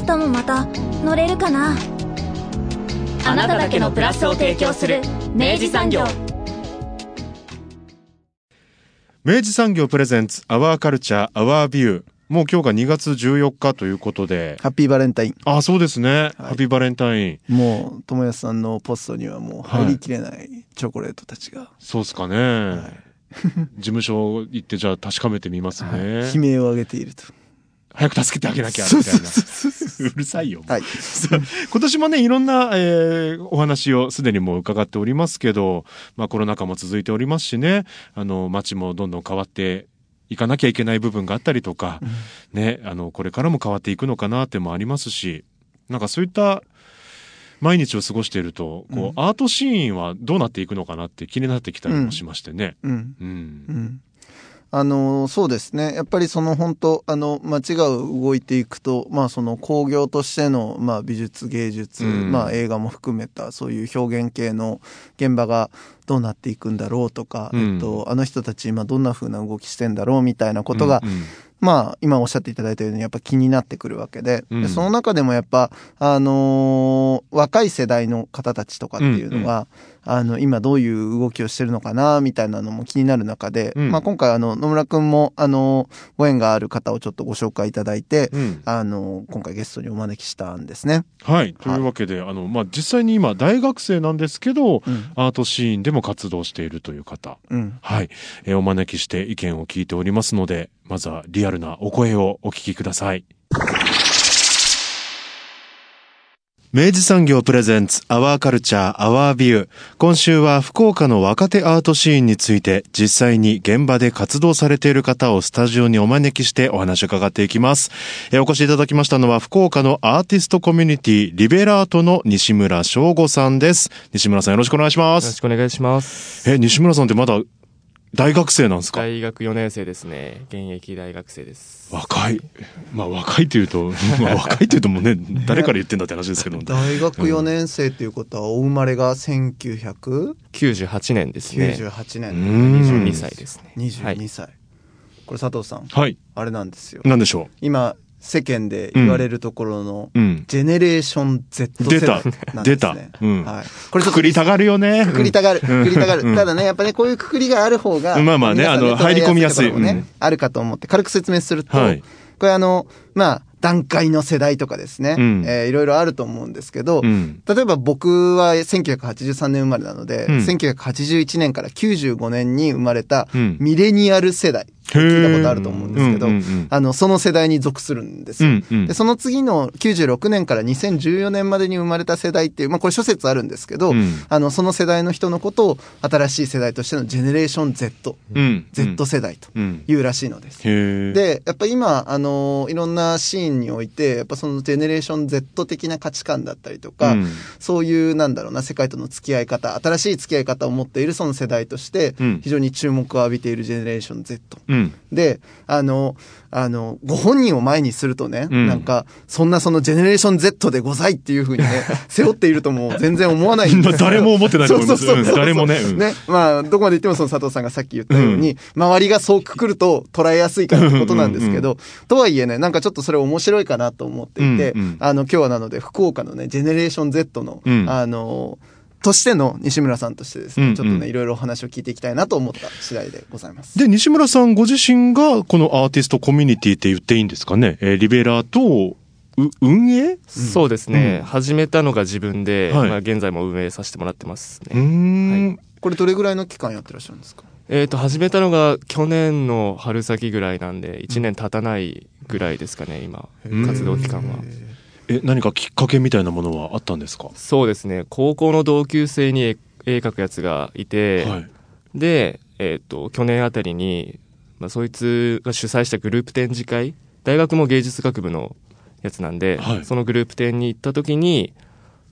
明日もまた乗れるかな？あなただけのプラスを提供する明治産業。明治産業プレゼンツアワーカルチャーアワービューもう今日が2月14日ということで。ハッピーバレンタイン。あそうですね、ハッピーバレンタインもう、友安さんのポストにはもう入りきれないチョコレートたちが、そうですかね、事務所行ってじゃあ確かめてみますね、悲鳴を上げていると。早く助けてあげなきゃみたいなうるさいよ、はい。今年もねいろんな、えーお話をすでにもう伺っておりますけど、まあ、コロナ禍も続いておりますしねあの街もどんどん変わっていかなきゃいけない部分があったりとか、ねあのこれからも変わっていくのかなってもありますしなんかそういった毎日を過ごしているとこう、アートシーンはどうなっていくのかなって気になってきたりもしましてね。うん。うんうん。あの、そうですね。やっぱりその本当、あの、街が動いていくと、まあその工業としての、まあ美術芸術、うん。まあ映画も含めたそういう表現系の現場がどうなっていくんだろうとか、うん。えっと、あの人たち今どんな風な動きしてんだろうみたいなことが、うんうんまあ、今おっしゃっていただいたように、やっぱ気になってくるわけで、うんでその中でもやっぱ、あのー若い世代の方たちとかっていうのが、あの、今どういう動きをしてるのかな、みたいなのも気になる中で、うんまあ今回あの、野村くんも、あのご縁がある方をちょっとご紹介いただいて、うんあの今回ゲストにお招きしたんですね。はい。というわけで、あの、まあ、実際に今、大学生なんですけど、うんアートシーンでも活動しているという方。うん。はい。えーお招きして意見を聞いておりますので、まずはリアルなお声をお聞きください。明治産業プレゼンツアワーカルチャーアワービュー。今週は福岡の若手アートシーンについて実際に現場で活動されている方をスタジオにお招きしてお話を伺っていきます。えーお越しいただきましたのは福岡のアーティストコミュニティリベラートの西村翔吾さんです。西村さんよろしくお願いしまよろす。しくお願いします。え、西村さんってまだ大学生なんですか？大学4年生ですね。現役大学生です。若い。まあ若いというと、まあ若いというともうね、誰から言ってんだって話ですけど。大学4年生っていうことは、お生まれが1998 98年ですね。年。うん22歳ですね。22歳。これ佐藤さん、はい。あれなんですよ。なんでしょ今世間で言われるところの、う。うん。ジェネレーション Z 世出た代なんですね。出たうんはい。これくくりたがるよね。くくりたがる。くくりたがる。うんただね、やっぱね、こういうくくりがある方が、まあまあねあの入り込みやすいね、うんあるかと思って、軽く説明すると、はいこれあの、まあ、段階の世代とかですね、うんえーいろいろあると思うんですけど、うん。例えば僕は1983年生まれなので、うん1981年から95年に生まれたうんミレニアル世代、へー聞いたことあると思うんですけど、うんうんうんあの、その世代に属するんですよ。うんうんで、その次の96年から2014年までに生まれた世代っていう、まあこれ諸説あるんですけど、うんあの、その世代の人のことを新しい世代としてのジェネレーション Z、うん。Z 世代とうん。いうらしいのです。へえ。、で、やっぱ今、あのいろんなシーンにおいて、やっぱそのジェネレーション Z 的な価値観だったりとか、うんそういう、なんだろうな、世界との付き合い方、新しい付き合い方を持っているその世代としてうん、非常に注目を浴びているジェネレーション Z。うん。で、あの、あの、ご本人を前にするとね、うん。なんか、そんなそのジェネレーション Z でございっていうふうにね、背負っているとも全然思わない。んです誰も思ってないと思いますそうそうそう。うん誰もねうん。ね。まあ、どこまで言ってもその佐藤さんがさっき言ったように、周りがそうくくると捉えやすいからってことなんですけど、とはいえね、なんかちょっとそれ面白いかなと思っていて、うんうん。あの、今日はなので、福岡のね、ジェネレーション Z の、うん。あの、としての西村さんとしてですね、うんうんちょっとね、いろいろお話を聞いていきたいなと思った次第でございます。で、西村さんご自身がこのアーティストコミュニティって言っていいんですかね？えーリベラーと、う運営？そうですね、うん始めたのが自分で、はいまあ現在も運営させてもらってますね。ん。これどれぐらいの期間やってらっしゃるんですか？えっ、と、始めたのが去年の春先ぐらいなんで、1年経たないぐらいですかね、今、活動期間は。え、何かきっかけみたいなものはあったんですか？そうですね、高校の同級生に絵絵描くやつがいて、はい。で、えっ、と、去年あたりに、まあ、そいつが主催したグループ展示会、大学も芸術学部のやつなんで、はい。そのグループ展に行った時に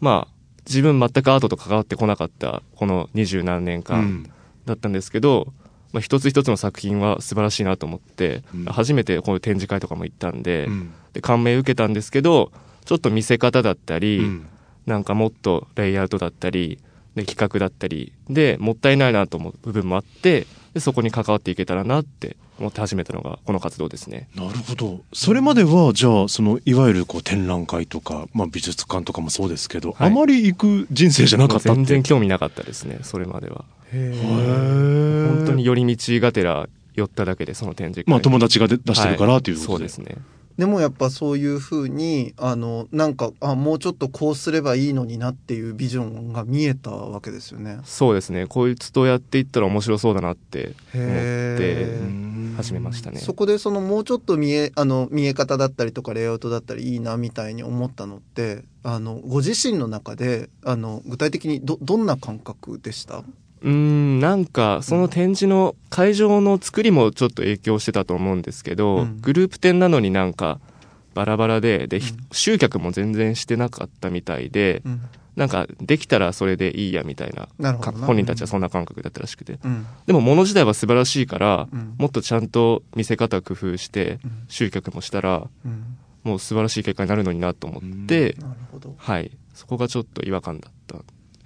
まあ自分全くアートと関わってこなかったこの二十何年う間ん。だったんですけど、まあ、一つ一つの作品は素晴らしいなと思って、うん。初めてこういう展示会とかも行ったんで,、うん。で感銘受けたんですけどちょっと見せ方だったり、うんなんかもっとレイアウトだったりで企画だったりでもったいないなと思う部分もあってでそこに関わっていけたらなって思って始めたのがこの活動ですね。なるほど。それまでは、じゃあ、その、いわゆるこう展覧会とか、まあ美術館とかもそうですけど、はいあまり行く人生じゃなかったって？全然興味なかったですねそれまでは。へー本当に寄り道がてら寄っただけでその展示会まあ友達が出出してるからっていうことで。そうですね。でもやっぱそういうふうにあのなんかあもうちょっとこうすればいいのになっていうビジョンが見えたわけですよね。そうですねこいつとやっていったら面白そうだなって思って始めましたね。そこでそのもうちょっと見えあの見え方だったりとかレイアウトだったりいいなみたいに思ったのってあのご自身の中であの具体的にどどんな感覚でした？うーん。なんかその展示の会場の作りもちょっと影響してたと思うんですけど、うん。グループ展なのになんかバラバラでで、ん。集客も全然してなかったみたいで、うん。なんかできたらそれでいいやみたいな本人たちはそんな感覚だったらしくて、うん。でも物自体は素晴らしいから、うん。もっとちゃんと見せ方工夫してうん。集客もしたらうん。もう素晴らしい結果になるのになと思って、はい。そこがちょっと違和感だった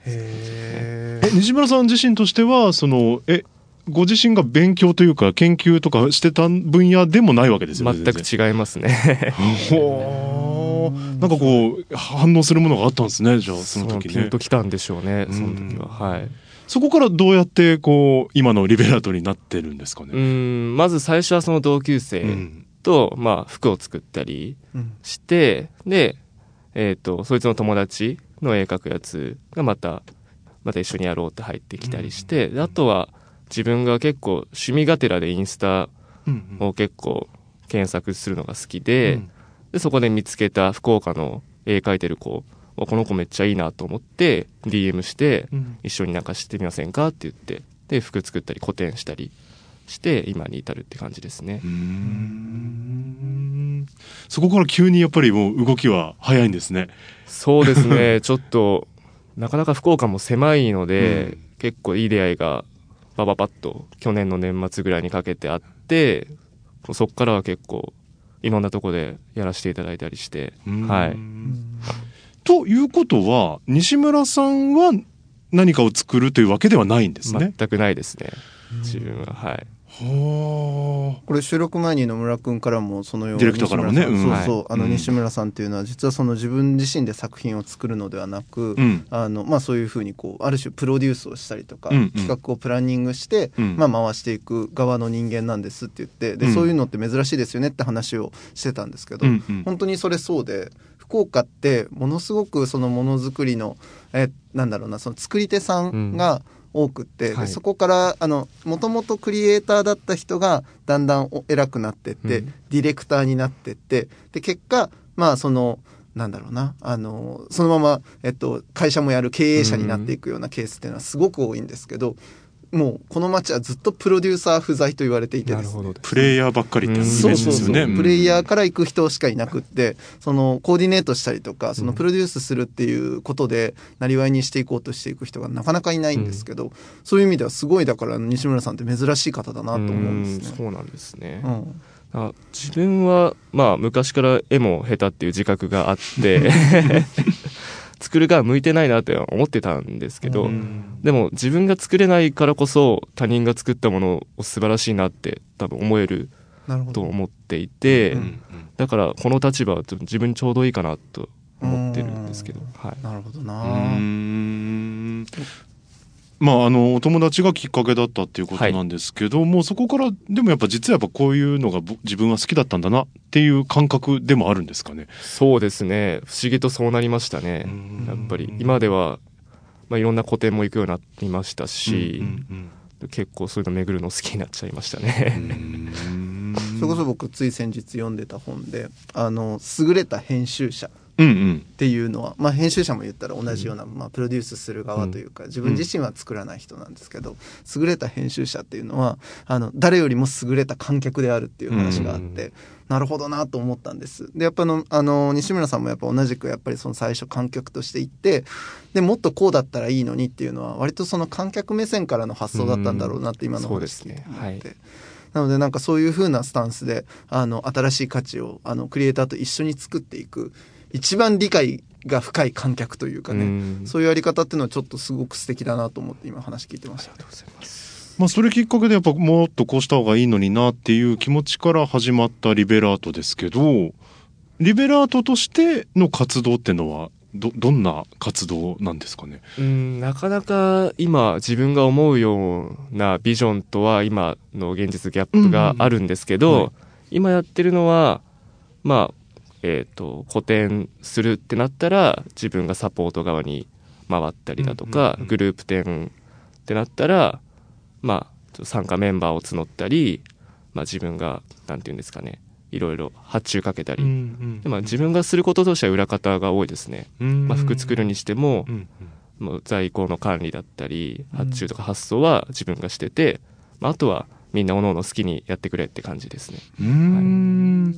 へえ、西村さん自身としては、その、え、ご自身が勉強というか研究とかしてた分野でもないわけですよね。全く違いますね。ほー。なんかこう、反応するものがあったんですね、じゃあ、その時ね。ピンと。きたんでしょうねその時は。はい。そこからどうやって、こう、今のリベラートになってるんですかうね。ん。まず最初はその同級う生ん。と、まあ、服を作ったりうん。してでえっ、とそいつの友達の絵描くやつがまたまた一緒にやろうって入ってきたりして、であとは自分が結構趣味がてらでインスタうんを結構検索するのが好きで,、うんでそこで見つけた福岡の絵描いてる子わこの子めっちゃいいなと思って DM してうん。一緒になんかしてみませんかって言ってで服作ったり個展したりして今に至るって感じですね。うーん。そこから急にやっぱりもう動きは早いんですね。そうですね。ちょっとなかなか福岡も狭いので、うん。結構いい出会いがバババッと去年の年末ぐらいにかけてあってそっからは結構いろんなとこでやらせていただいたりして、はい。ということは、西村さんは何かを作るというわけではないんですね。全くないですね。自分ははい。はこれ収録前に野村君からもそのようにディレクターからもね。うんそうそう、あのうん。西村さんっていうのは実はその自分自身で作品を作るのではなく、うん。あのまあ、そういうふうにこうある種プロデュースをしたりとか、うんうん。企画をプランニングして、うん。まあ、回していく側の人間なんですって言ってで、うん。そういうのって珍しいですよねって話をしてたんですけど、うんうん。本当にそれそうで福岡ってものすごくそのものづくりのえなんだろうなその作り手さんが多くって、はい。でそこからあのもともとクリエイターだった人がだんだんお偉くなってって、うん。ディレクターになってってで結果まあそのなんだろうなあのそのまま、えっと、会社もやる経営者になっていくようなケースっていうのはすごく多いんですけど、もうこの町はずっとプロデューサー不在と言われていてね。プレイヤーばっかりってイメーそうですよね。プレイヤーかから行く人しかいなくってそのコーディネートしたりとかそのプロデュースするっていうことでなりわいにしていこうとしていく人がなかなかいないんですけど、そういう意味ではすごいだから西村さんって珍しい方だなと思うんですね。そうなんですね、うん。あ自分はまあ昔から絵も下手っていう自覚があって 作る側向いてないなって思ってたんですけど、うん。でも自分が作れないからこそ他人が作ったものを素晴らしいなって多分思えると思っていて、うん。だからこの立場はちょっと自分にちょうどいいかなと思ってるんですけど、はい、なるほどな、うーんまあ、あの、お友達がきっかけだったっていうことなんですけど、もうそこから、でもやっぱ実はやっぱこういうのがぼ自分は好きだったんだなっていう感覚でもあるんですかね。そうですね。不思議とそうなりましたね。うん。やっぱり今では、まあ、いろんな個展も行くようになりましたし、うん結構そういうの巡るの好きになっちゃいましたうね。ん。それこそ僕つい先日読んでた本であの優れた編集者。うんうんっていうのは、まあ、編集者も言ったら同じような、まあ、プロデュースする側というか自分自身は作らない人なんですけど優れた編集者っていうのはあの誰よりも優れた観客であるっていう話があって、なるほどなと思ったんです。でやっぱのあの西村さんもやっぱ同じくやっぱりその最初観客として行ってでもっとこうだったらいいのにっていうのは割とその観客目線からの発想だったんだろうなって今の話ですね聞いて思って。はい。なのでなんかそういう風なスタンスであの新しい価値をあのクリエイターと一緒に作っていく一番理解が深い観客というかね、うん。そういうやり方っていうのはちょっとすごく素敵だなと思って今話聞いてました。まあそれきっかけでやっぱもっとこうした方がいいのになっていう気持ちから始まったリベラートですけどリベラートとしての活動ってのはどどんな活動なんですかね？うんなかなか今自分が思うようなビジョンとは今の現実ギャップがあるんですけど、今やってるのはまあえっ、と個展するってなったら自分がサポート側に回ったりだとか、グループ展ってなったらまあ参加メンバーを募ったり、まあ、自分がなんていうんですかねいろいろ発注かけたり、でまあ、自分がすることとしては裏方が多いですね、まあ、服作るにしても、うんもう在庫の管理だったり発注とか発送は自分がしてて、まあ、あとはみんなおのおの好きにやってくれって感じですね。うん。うん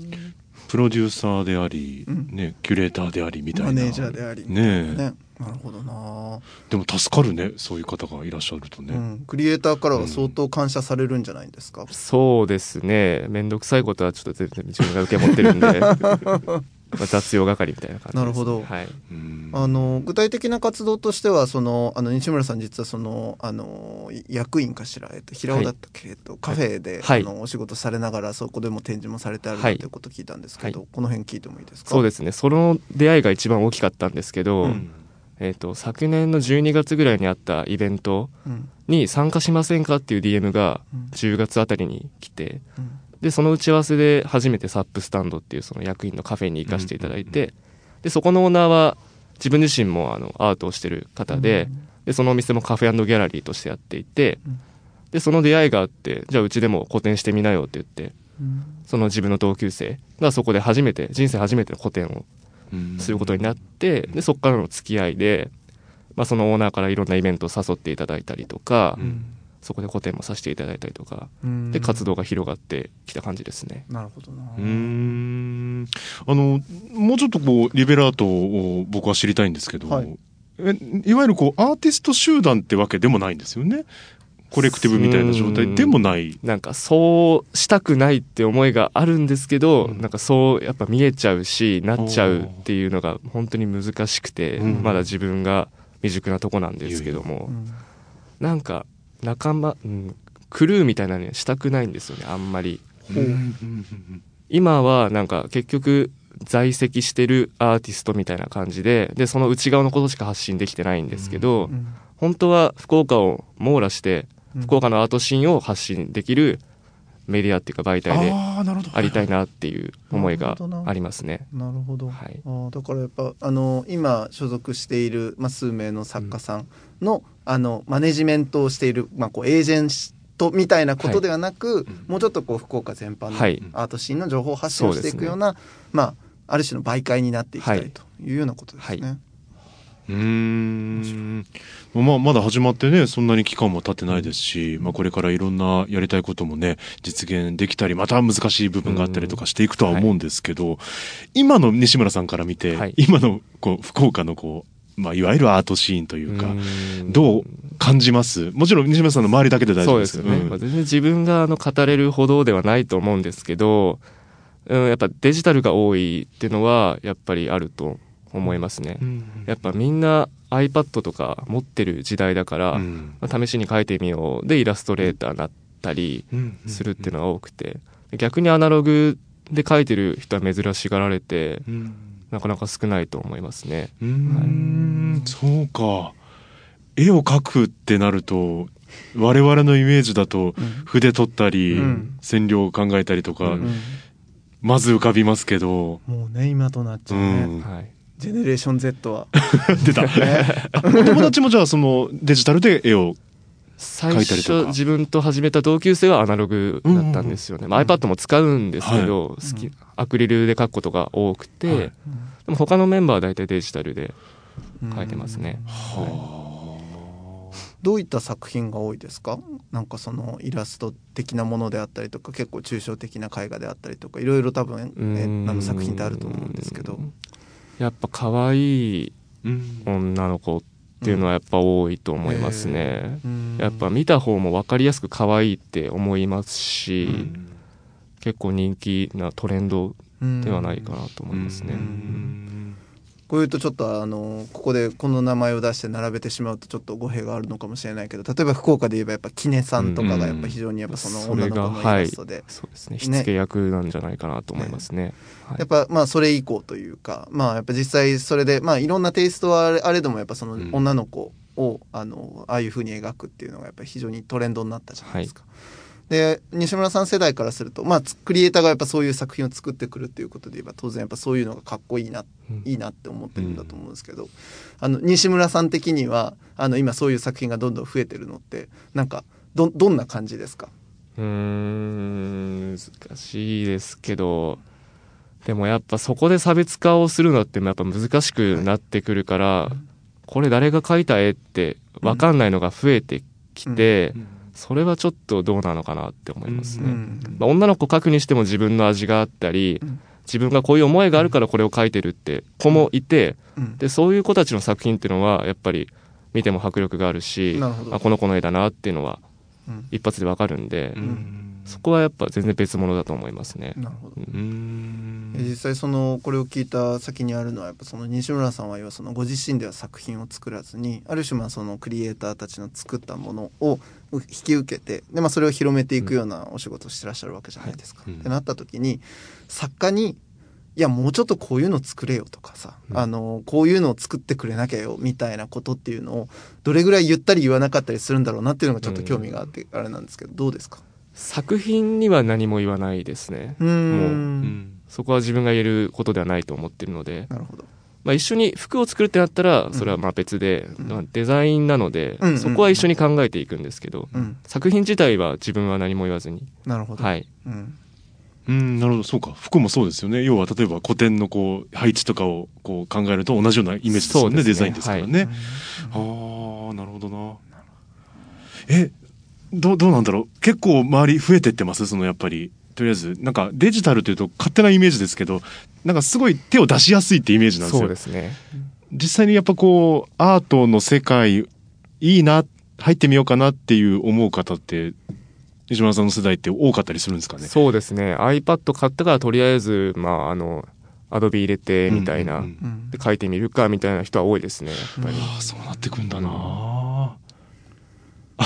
プロデューサーであり、うん。ね、キュレーターでありみたいな。マネージャーであり。ねえ。ね、なるほどな、でも助かるねそういう方がいらっしゃるとね、うん、クリエイターからは相当感謝されるんじゃないですか、そうですね。面倒くさいことはちょっと全然自分が受け持ってるんで。ま あ雑用係みたいな感じです、ね、なるほど。はい、うん。あの具体的な活動としてはそのあの西村さん実はそのあの役員かしら、えっと、平尾だったっけ、えっと、カフェで、はい。あのお仕事されながらそこでも展示もされてあるはいということを聞いたんですけど、はこの辺聞いてもいいですか？そうですね。その出会いが一番大きかったんですけど、うん。えー、と昨年の12月ぐらいにあったイベントうん。に参加しませんかっていう DM がうん。10月あたりに来て、うんでその打ち合わせで初めてサップスタンドっていうその役員のカフェに行かせていただいて、でそこのオーナーは自分自身もあのアートをしてる方で,、でそのお店もカフェギャラリーとしてやっていて、うん。でその出会いがあってじゃあうちでも個展してみなよって言ってうん。その自分の同級生がそこで初めて人生初めての個展をうん。することになって、でそこからの付き合いで、まあ、そのオーナーからいろんなイベントを誘っていただいたりとか、うんそこで個展もさせていただいたりとかうん。で活動が広がってきた感じですね。なるほどな、うーん。あのもうちょっとこうリベラートを僕は知りたいんですけど、はい。えいわゆるこうアーティスト集団ってわけでもないんですよね？コレクティブみたいな状態。でもない。なんかそうしたくないって思いがあるんですけど、うん。なんかそうやっぱ見えちゃうしなっちゃうっていうのが本当に難しくて、うん。まだ自分が未熟なとこなんですけども、うん。なんか仲間、うん、クルーみたいなのにはしたくないんですよねあんまり。うん。うん。今はなんか結局在籍してるアーティストみたいな感じででその内側のことしか発信できてないんですけど、うん。本当は福岡を網羅してうん。福岡のアートシーンを発信できるメディアっていうか媒体でありたいなっていう思いがありますね。なるほど、はい。あーだからやっぱあの今所属している、まあ、数名の作家さんの,、あのマネジメントをしている、まあ、こうエージェントみたいなことではなく、もうちょっとこう福岡全般のはい。アートシーンの情報発信をしていくような、まあ、ある種の媒介になっていきたいというようなことですね。はうーん。まあ、まだ始まってねそんなに期間も経ってないですし、まあ、これからいろんなやりたいこともね実現できたりまた難しい部分があったりとかしていくとは思うんですけど、今の西村さんから見て、はい。今のこう福岡のこう、まあ、いわゆるアートシーンというか、うん。どう感じます？もちろん西村さんの周りだけで大丈そう夫ですですよね、うん。まあ全然自分があの語れるほどではないと思うんですけど、うん、やっぱデジタルが多いっていうのはやっぱりあると思いますね。やっぱみんな iPad とか持ってる時代だから、うん。まあ試しに書いてみようでイラストレーターになったりするっていうのが多くて逆にアナログで書いてる人は珍しがられてうん。なかなか少ないと思いますね。うーんそうか。絵を描くってなると我々のイメージだとうん。筆取ったり、うん。線量を考えたりとか、うん。うんまず浮かびますけど、もうね今となっちゃううね、ん、はい、ジェネレーション Z は、出た。あお友達もじゃあそのデジタルで絵を最書いたりとか？初自分と始めた同級生はアナログだったんですよね、まあ、iPad も使うんですけど、うん好きアクリルで書くことが多くて、はい。でも他のメンバーは大体デジタルで書いてますね。どういった作品が多いですか？なんかそのイラスト的なものであったりとか結構抽象的な絵画であったりとかいろいろ多分えあの作品ってあると思うんですけどやっぱ可愛い女の子っていうのはやっぱ多いと思いますね、うん、やっぱ見た方も分かりやすく可愛いって思いますし、うん、結構人気なトレンドではないかなと思いますね。こういうとちょっとあのここでこの名前を出して並べてしまうとちょっと語弊があるのかもしれないけど例えば福岡で言えばやっぱキネさんとかがやっぱ非常にやっぱその女の子のイラストで、はい、そうですね。火付け役なんじゃないかなと思いますね、ね。はい、やっぱまあそれ以降というかまあやっぱ実際それでまあいろんなテイストはあれどもやっぱその女の子を、あのああいうふうに描くっていうのがやっぱり非常にトレンドになったじゃないですか。はいで西村さん世代からすると、まあ、クリエイターがやっぱそういう作品を作ってくるっていうことで言えば当然やっぱそういうのがかっこいいな、うん、いいなって思ってるんだと思うんですけど、うん、あの西村さん的にはあの今そういう作品がどんどん増えてるのってなんかどどんな感じですか？うん難しいですけどでもやっぱそこで差別化をするのってやっぱ難しくなってくるから、はい、これ誰が描いた絵って分かんないのが増えてきて。うんそれはちょっとどうなのかなって思いますね。まあ、女の子描くにしても自分の味があったり、自分がこういう思いがあるからこれを書いてるって子もいて、でそういう子たちの作品っていうのはやっぱり見ても迫力があるしあこの子の絵だなっていうのは一発でわかるんで、そこはやっぱ全然別物だと思いますね。なるほど。実際そのこれを聞いた先にあるのはやっぱその西村さんは要はそのご自身では作品を作らずにある種まあそのクリエイターたちの作ったものを引き受けてで、まあ、それを広めていくようなお仕事をしてらっしゃるわけじゃないですか。うんはい、ってなった時に作家にいやもうちょっとこういうの作れよとかさ、うん、あのこういうのを作ってくれなきゃよみたいなことっていうのをどれぐらい言ったり言わなかったりするんだろうなっていうのがちょっと興味があってあれなんですけどどうですか？作品には何も言わないですね。もう、うん、そこは自分が言えることではないと思ってるので。なるほど。まあ、一緒に服を作るってなったらそれはまあ別で、うん、デザインなので、うん、そこは一緒に考えていくんですけど、うん、作品自体は自分は何も言わずになるほど、はい、うん、なるほど、そうか。服もそうですよね。要は、例えば古典のこう、配置とかをこう考えると同じようなイメージですよね。ねデザインですからね。はい、ああ、なるほどな。え、どどうなんだろう？結構周り増えてってます？そのやっぱり。とりあえずなんかデジタルというと勝手なイメージですけどなんかすごい手を出しやすいってイメージなんですよ。そうですね。実際にやっぱこうアートの世界いいな入ってみようかなっていう思う方って西村さんの世代って多かったりするんですかね？そうですね。iPad 買ったからとりあえずまああのアドビ入れてみたいな、うんうんうん、で書いてみるかみたいな人は多いですねやっぱり、ああそうなってくんだな、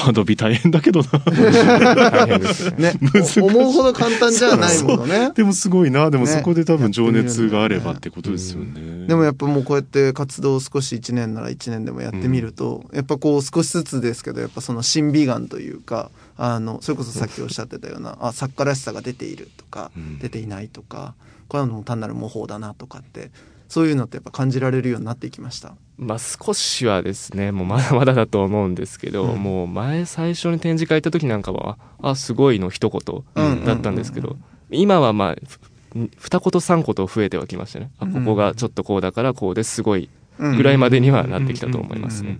アドビ大変だけどな。大変ですね。ね思うほど簡単じゃないものね。でもすごいな。でもそこで多分情熱があればってことですよね。ねでもやっぱもうこうやって活動を少し1年なら1年でもやってみると、うん、やっぱこう少しずつですけど、やっぱその審美眼というか、あの、それこそさっきおっしゃってたような、あ、作家らしさが出ているとか、うん、出ていないとか、これはもう単なる模倣だなとかって、そういうのってやっぱ感じられるようになっていきました。まあ少しはですねもうまだ まだだと思うんですけど、うん、もう前最初に展示会行った時なんかは「あすごい」の一言だったんですけど、今はまあ二言三言増えてはきましたね、あここがちょっとこうだからこうですごいぐらいまでにはなってきたと思いますね。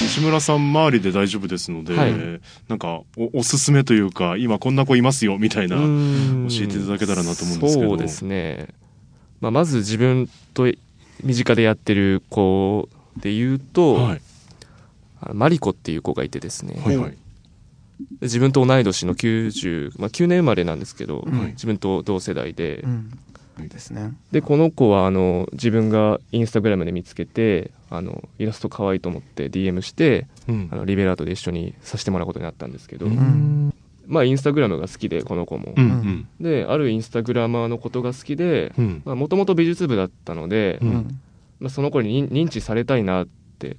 西村さん周りで大丈夫ですので、はい、なんかおおすすめというか今こんな子いますよみたいな教えていただけたらなと思うんですけど。そうですねまあ、まず自分と身近でやってる子で言うと、はい、マリコっていう子がいてですね、はいはい、自分と同い年の90、まあ、9年生まれなんですけど、自分と同世代で、うん。ですね、でこの子はあの自分がインスタグラムで見つけてあのイラスト可愛いと思って DM して、うん、あのリベラートで一緒にさせてもらうことになったんですけど、うん、まあ、インスタグラムが好きでこの子も、うん。うん、であるインスタグラマーのことが好きでもともと美術部だったので、うん、まあ、その子に認知されたいなって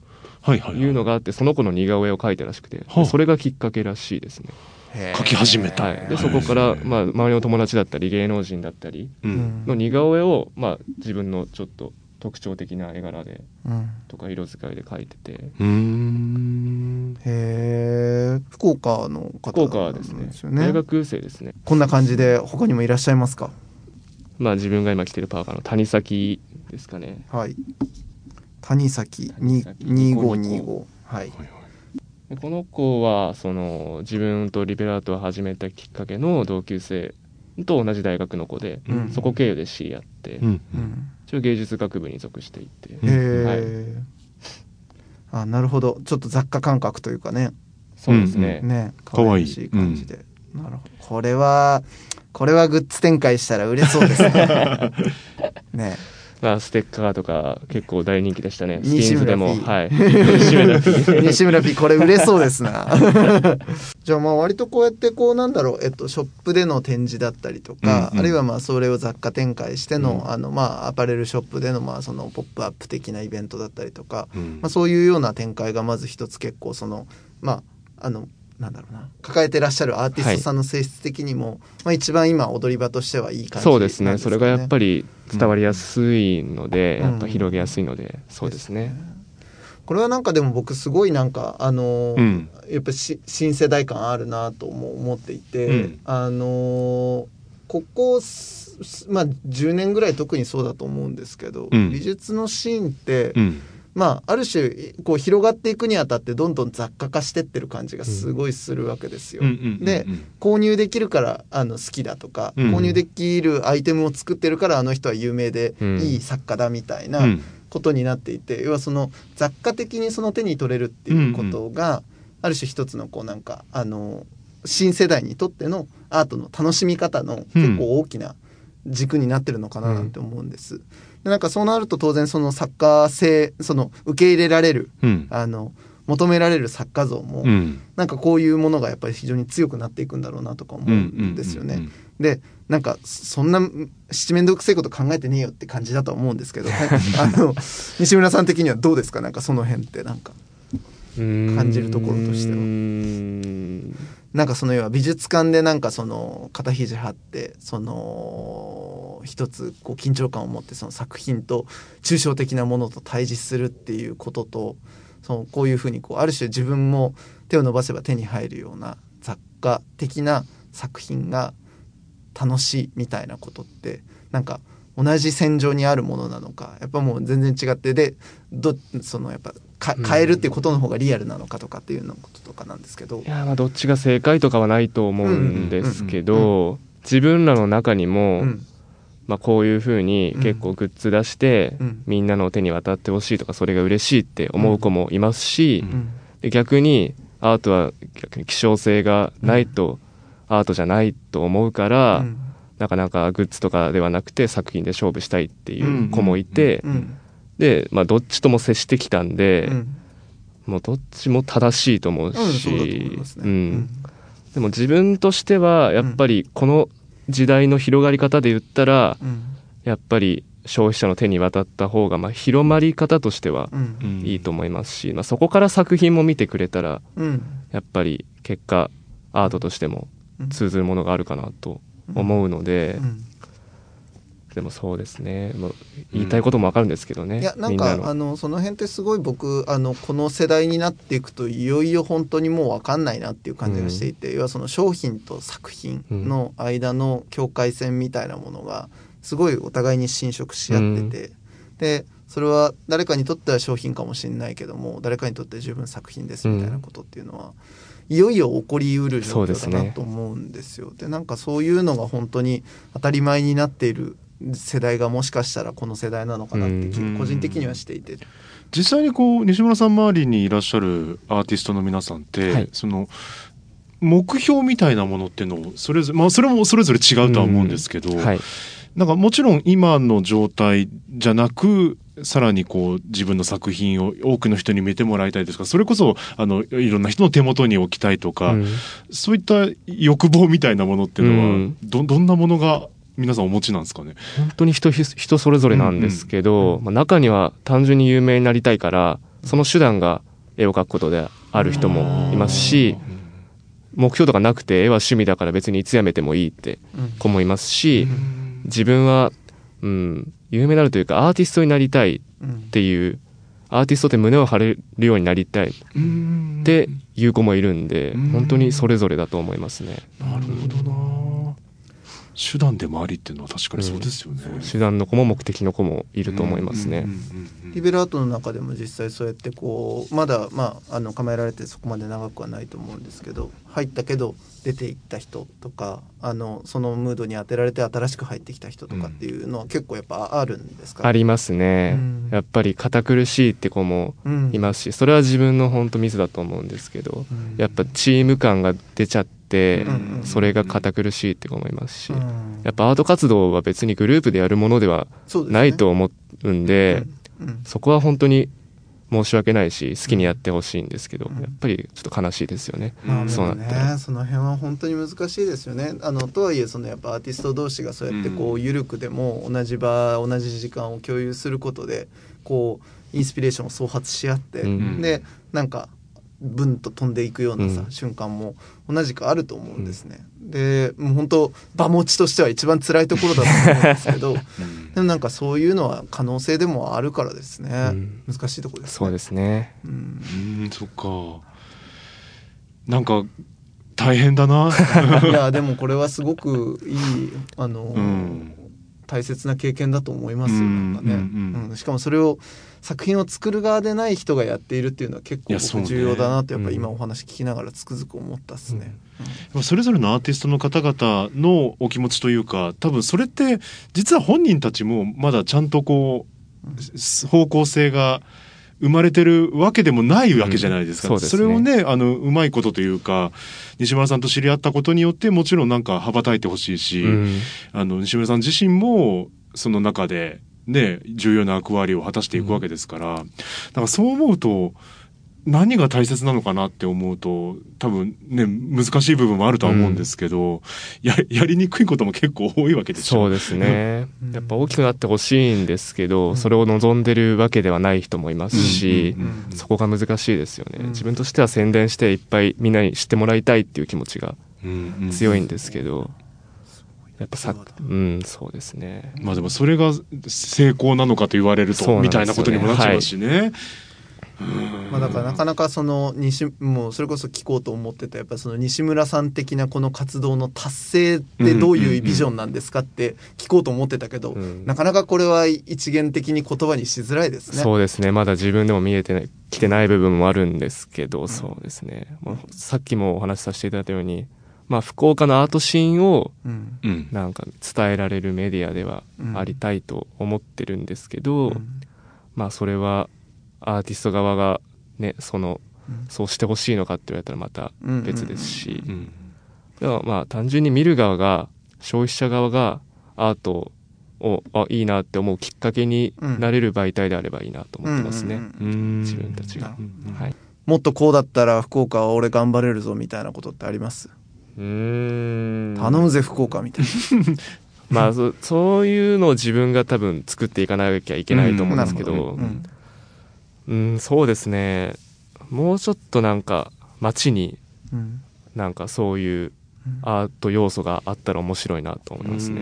いうのがあって、その子の似顔絵を描いたらしくて、それがきっかけらしいですね。描き始めた、はい、でそこから、まあ、周りの友達だったり芸能人だったりの似顔絵を、まあ、自分のちょっと特徴的な絵柄で、うん、とか色使いで描いてて。うんへえ福岡の方福岡ですね、ね、大学生ですね。こんな感じで他にもいらっしゃいますか？まあ自分が今着てるパーカーの谷崎ですかね。はい。谷崎に崎2525はい。でこの子はその自分とリベラートを始めたきっかけの同級生と同じ大学の子で、うん。そこ経由で知り合って、うん。うん。一応芸術学部に属していて、へえ、あなるほど。ちょっと雑貨感覚というかね。そうですね、ね。かわい。い可愛らしい感じで、なるほど。これはこれはグッズ展開したら売れそうですね。ねまあ、ステッカーとか結構大人気でしたね。西村も。P はい。西村 P 西村 P これ売れそうですな。じゃあまあ割とこうやってこうなんだろう、えっと、ショップでの展示だったりとか、うんうん。あるいはまあそれを雑貨展開しての,、うん。あのまあアパレルショップでのまあそのポップアップ的なイベントだったりとか、うん。まあ、そういうような展開がまず一つ結構そのまああのなんだろうな。抱えてらっしゃるアーティストさんの性質的にも、まあ、一番今踊り場としてはいい感じそうですね。それがやっぱりり伝わりやすいので、うん。やっぱ広げやすいので、そうですね。これはなんかでも僕すごいなんかあのーうん。やっぱし新世代感あるなとも思っていて、うん。あのーここすまあ10年ぐらい特にそうだと思うんですけど、うん。美術のシーンって、うんまあある種こう広がっていくにあたってどんどん雑貨化してってる感じがすごいするわけですよ。うんうんうんうんで購入できるからあの好きだとか、うん購入できるアイテムを作ってるからあの人は有名でうんいい作家だみたいなうんことになっていて、要はその雑貨的にその手に取れるっていうことが、ある種一つのこうなんかあの新世代にとってのアートの楽しみ方の結構大きな軸になってるのかななんて思うんです。でなんかそうなると当然その作家性その受け入れられるうん。あの求められる作家像も、うん。なんかこういうものがやっぱり非常に強くなっていくんだろうなとか思うんですよね。うんうんうんでなんかそんな七面倒くせえこと考えてねえよって感じだとは思うんですけど あの西村さん的にはどうですか？なんかその辺ってなんか感感じるところとしてはなんかその要は美術館でなんかその肩肘張ってその一つこう緊張感を持ってその作品と抽象的なものと対峙するっていうこととそのこういうふうにこうある種自分も手を伸ばせば手に入るような雑貨的な作品が楽しいみたいなことってなんか同じ戦場にあるものなのかやっぱもう全然違ってでどそのやっぱか変えるっていうことの方がリアルなのかとかっていうのこととかなんですけど。い。やまあどっちが正解とかはないと思うんですけうんど自分らの中にも、うん。まあ、こういうふうに結構グッズ出して、うん。みんなの手に渡ってほしいとかそれが嬉しいって思う子もいますし、うん。逆にアートは逆に希少性がないとアートじゃないと思うから、うんなかなかグッズとかではなくて作品で勝負したいっていう子もいて、うんで、まあ、どっちとも接してきたんで、うん。もうどっちも正しいと思うし。うんでも自分としてはやっぱりこの時代の広がり方で言ったら、うん。やっぱり消費者の手に渡った方がまあ広まり方としてはいいと思いますし、まあ、そこから作品も見てくれたらうん。やっぱり結果アートとしても通ずるものがあるかなと思うので、うん。でもそうですね。もう言いたいこともわかるんですけどね、いやなんみんなの。かあのその辺ってすごい僕あのこの世代になっていくといよいよ本当にもう分かんないなっていう感じがしていて、要はその商品と作品の間の境界線みたいなものがすごいお互いに侵食し合ってて、でそれは誰かにとっては商品かもしれないけども誰かにとっては十分作品ですみたいなことっていうのは、いよいよ起こりうる状況だなと思うんですよ。でなんかそういうのが本当に当たり前になっている世代がもしかしたらこの世代なのかなって個人的にはしていて。実際にこう西村さん周りにいらっしゃるアーティストの皆さんって、はい。その目標みたいなものっていうのをそれぞれまあそれもそれぞれ違うとは思うんですけど、はい、なんかもちろん今の状態じゃなくさらにこう自分の作品を多くの人に見てもらいたいですか？それこそあのいろんな人の手元に置きたいとか、うん。そういった欲望みたいなものっていうのは、うん。どどんなものが皆さんお持ちなんですかね？本当に人人それぞれなんですけど、まあ、中には単純に有名になりたいからその手段が絵を描くことである人もいますし目標とかなくて絵は趣味だから別にいつやめてもいいって子もいますし自分は、うん、有名になるというかアーティストになりたいっていうアーティストって胸を張れるようになりたいっていう子もいるんでうん本当にそれぞれだと思いますね。なるほどな手段でもありっていうのは確かにそうですよね。うん、手段の子も目的の子もいると思いますね。リベラートの中でも実際そうやってこうまだまああの構えられてそこまで長くはないと思うんですけど入ったけど出ていった人とかあのそのムードに当てられて新しく入ってきた人とかっていうのは結構やっぱあるんですか、ありますね、うん、やっぱり堅苦しいって子もいますし、それは自分の本当ミスだと思うんですけど、やっぱチーム感が出ちゃってて、それが堅苦しいって思いますし、やっぱアート活動は別にグループでやるものではないと思うんで、そこは本当に申し訳ないし好きにやってほしいんですけど、やっぱりちょっと悲しいですよね、うん、そうなったら、その辺は本当に難しいですよね。あのとはいえそのやっぱアーティスト同士がそうやってこう緩くでも同じ場同じ時間を共有することでこうインスピレーションを創発し合って、うん、でなんかブンと飛んでいくようなさ、うん、瞬間も同じくあると思うんですね。うん、でもう本当場持ちとしては一番辛いところだと思うんですけど、うん、でもなんかそういうのは可能性でもあるからですね、難しいところです、ね、そうですね。うん、うんそっか。なんか大変だな。いやでもこれはすごくいいあの、大切な経験だと思いますよ、なんかね、うんしかもそれを作品を作る側でない人がやっているっていうのは結構僕重要だなとやっぱ今お話聞きながらつくづく思ったっすね、うん、それぞれのアーティストの方々のお気持ちというか多分それって実は本人たちもまだちゃんとこう方向性が生まれてるわけでもないわけじゃないですか。うんそすね、それをね、あの、うまいことというか、西村さんと知り合ったことによって、もちろんなんか羽ばたいてほしいし、うん、あの、西村さん自身も、その中で、ね、重要な役割を果たしていくわけですから、うん、だからそう思うと、何が大切なのかなって思うと多分ね難しい部分もあるとは思うんですけど、うん、ややりにくいことも結構多いわけでしょそうですね、やっぱ大きくなってほしいんですけど、うん、それを望んでるわけではない人もいますし、そこが難しいですよね、自分としては宣伝していっぱいみんなに知ってもらいたいっていう気持ちが強いんですけど、やっぱさうんそうですね。まあでもそれが成功なのかと言われると、ね、みたいなことにもなっちゃいますしね、はいまあ、だからなかなかその西もうそれこそ聞こうと思ってたやっぱその西村さん的なこの活動の達成ってどういうビジョンなんですかって聞こうと思ってたけど、なかなかこれは一元的に言葉にしづらいですね。そうですね。まだ自分でも見えてきてない部分もあるんですけど、そうですね、まあ、さっきもお話しさせていただいたようにまあ、福岡のアートシーンをなんか伝えられるメディアではありたいと思ってるんですけど、まあそれはアーティスト側がねその、そうしてほしいのかって言われたらまた別ですし、でもまあ単純に見る側が消費者側がアートをあいいなって思うきっかけになれる媒体であればいいなと思ってますね、自分たちが、はい、もっとこうだったら福岡は俺頑張れるぞみたいなことってあります？うん。頼むぜ福岡みたいな。まあそそういうのを自分が多分作っていかなきゃいけないと思うんですけど、うん。うん、そうですね。もうちょっとなんか街になんかそういうアート要素があったら面白いなと思いますね。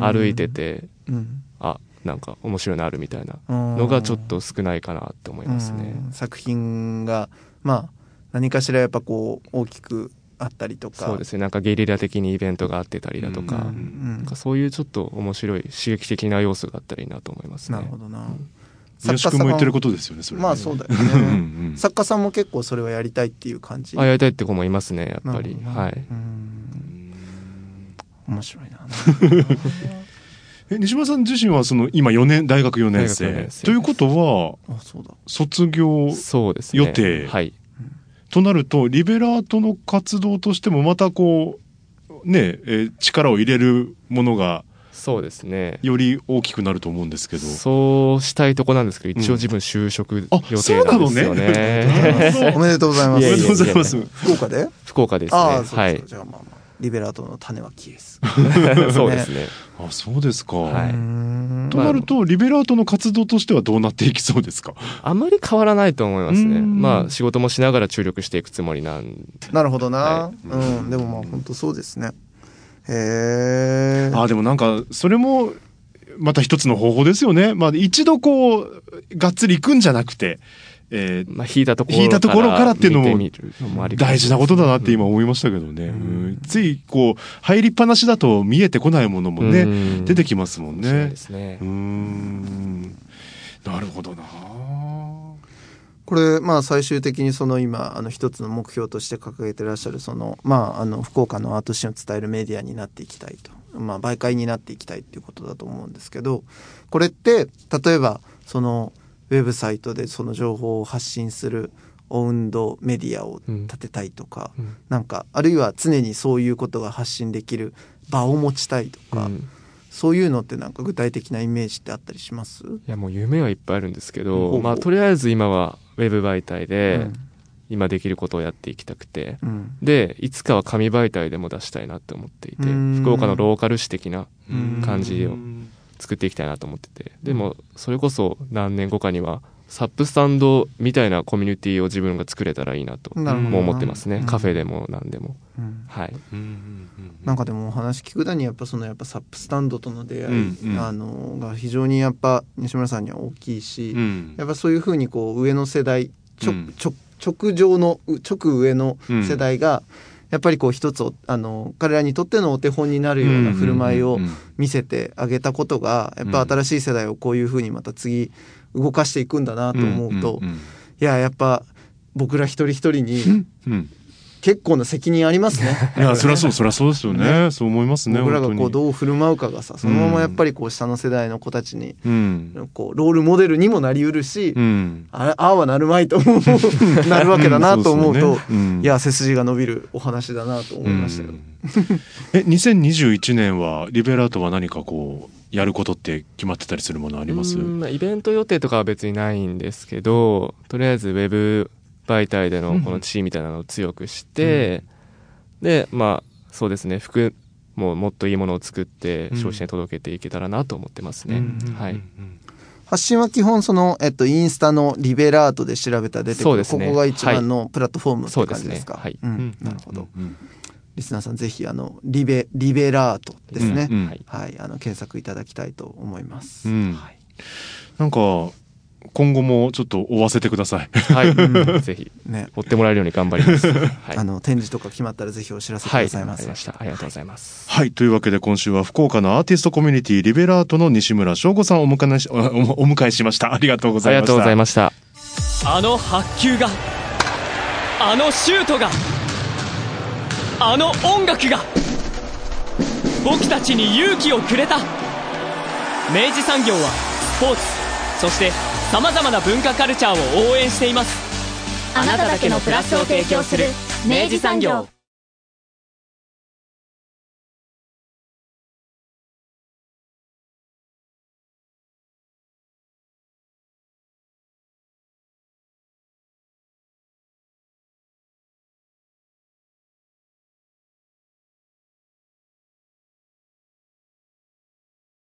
歩いてて、うん、あなんか面白いのあるみたいなのがちょっと少ないかなって思いますね。作品がまあ何かしらやっぱこう大きくあったりとか。そうですね。なんかゲリラ的にイベントがあってたりだとか。うん、なんかそういうちょっと面白い刺激的な要素があったらいいなと思いますね。なるほどな、うん作家さんも言ってることですよね、ね、まあそうだよね。作家さんも結構それはやりたいっていう感じ。あ やりたいって子もいますねやっぱり。はい。面白いな。え西村さん自身はその今4年大学4年生。ということは卒業予定、ね、はい。となるとリベラートの活動としてもまたこうねえ力を入れるものがそうですね。より大きくなると思うんですけど。そうしたいとこなんですけど一応自分就職予定なんですよね,、ね。おめでとうございます。おめでとうございます。福岡で？福岡ですね。はい。じゃあまあまあリベラートの種はキエス。そうですね。あ、そうですか。はい。となると、リベラートの活動としてはどうなっていきそうですか？あまり変わらないと思いますね。まあ、仕事もしながら注力していくつもりなんなるほどな。はい、うん。でもまあ、本当そうですね。へえ。あ、でもなんか、それも、また一つの方法ですよね。まあ、一度こう、がっつり行くんじゃなくて、えーまあ、引いたところ引いたところからっていうのも大事なことだなって今思いましたけどね。うんついこう、入りっぱなしだと見えてこないものもね、うん出てきますもんそうねで。すねうーん。なるほどな。これまあ最終的にその今あの一つの目標として掲げてらっしゃるそのまああの福岡のアートシーンを伝えるメディアになっていきたいと。まあ媒介になっていきたいっていうことだと思うんですけどこれって例えばそのウェブサイトでその情報を発信するオウンドメディアを立てたいとか、うん。なんかあるいは常にそういうことが発信できる場を持ちたいとか、うんそういうのってなんか具体的なイメージってあったりします？いやもう夢はいっぱいあるんですけど、まあ、とりあえず今はウェブ媒体うでん。今できることをやっていきたくて、うん。でいつかは紙媒体でも出したいなって思っていてうん。福岡のローカル誌的なうん感じを作っていきたいなと思ってて。でもそれこそ何年後かにはサップスタンドみたいなコミュニティを自分が作れたらいいなともう思ってますね、うん。カフェでも何でも。うん。はい。なんかでもお話聞くだにやっぱそのやっぱサップスタンドとの出会い、うんうん。あのが非常にやっぱ西村さんには大きいし、うん。やっぱそういうふうにこう上の世代ちょ、うん。ちょ直上のう直上の世代が、やっぱりこう一つおあの彼らにとってのお手本になるような振る舞いを見せてあげたことがやっぱ新しい世代をこういうふうにまた次動かしていくんだなと思うと、んんん。いややっぱ僕ら一人一人にうん結構な責任ありますね。いや、そりゃそう、そりゃそうですよね。そう思いますね。僕らがこうどう振る舞うかがさそのままやっぱりこう下の世代の子たちにうん。こうロールモデルにもなりうるし、うん。あああはなるまいと思う なるわけだなと思うと、うんいや背筋が伸びるお話だなと思いましたよ。うんえ、2021年はリベラートは何かこうやることって決まってたりするものあります？イベント予定とかは別にないんですけどとりあえずウェブ媒体でのこの地位みたいなのを強くして、でまあそうですね。服ももっといいものを作ってうん。消費者に届けていけたらなと思ってますね、はい。発信は基本その、えっと、インスタのリベラートで調べたら出てくる、そうですね。ここが一番のプラットフォームってそうですね感じですか。はい。うん。なるほど。うん。リスナーさんぜひあのリベリベラートですね。うん。うん。はいはい、あの検索いただきたいと思います。うん。はい。なんか今後もちょっと追わせてください。はい、ぜひ。ね、追ってもらえるように頑張ります、はい、あの展示とか決まったらぜひお知らせくはいださいませ。わかりましたありがとうございます、はい。というわけで今週は福岡のアーティストコミュニティリベラートの西村翔吾さんをお迎えし おおお迎えしました。ありがとうございました。ありがとうございました。あの白球があのシュートがあの音楽が僕たちに勇気をくれた。明治産業はスポーツそしてさまざまな文化カルチャーを応援しています。あなただけのプラスを提供する明治産業。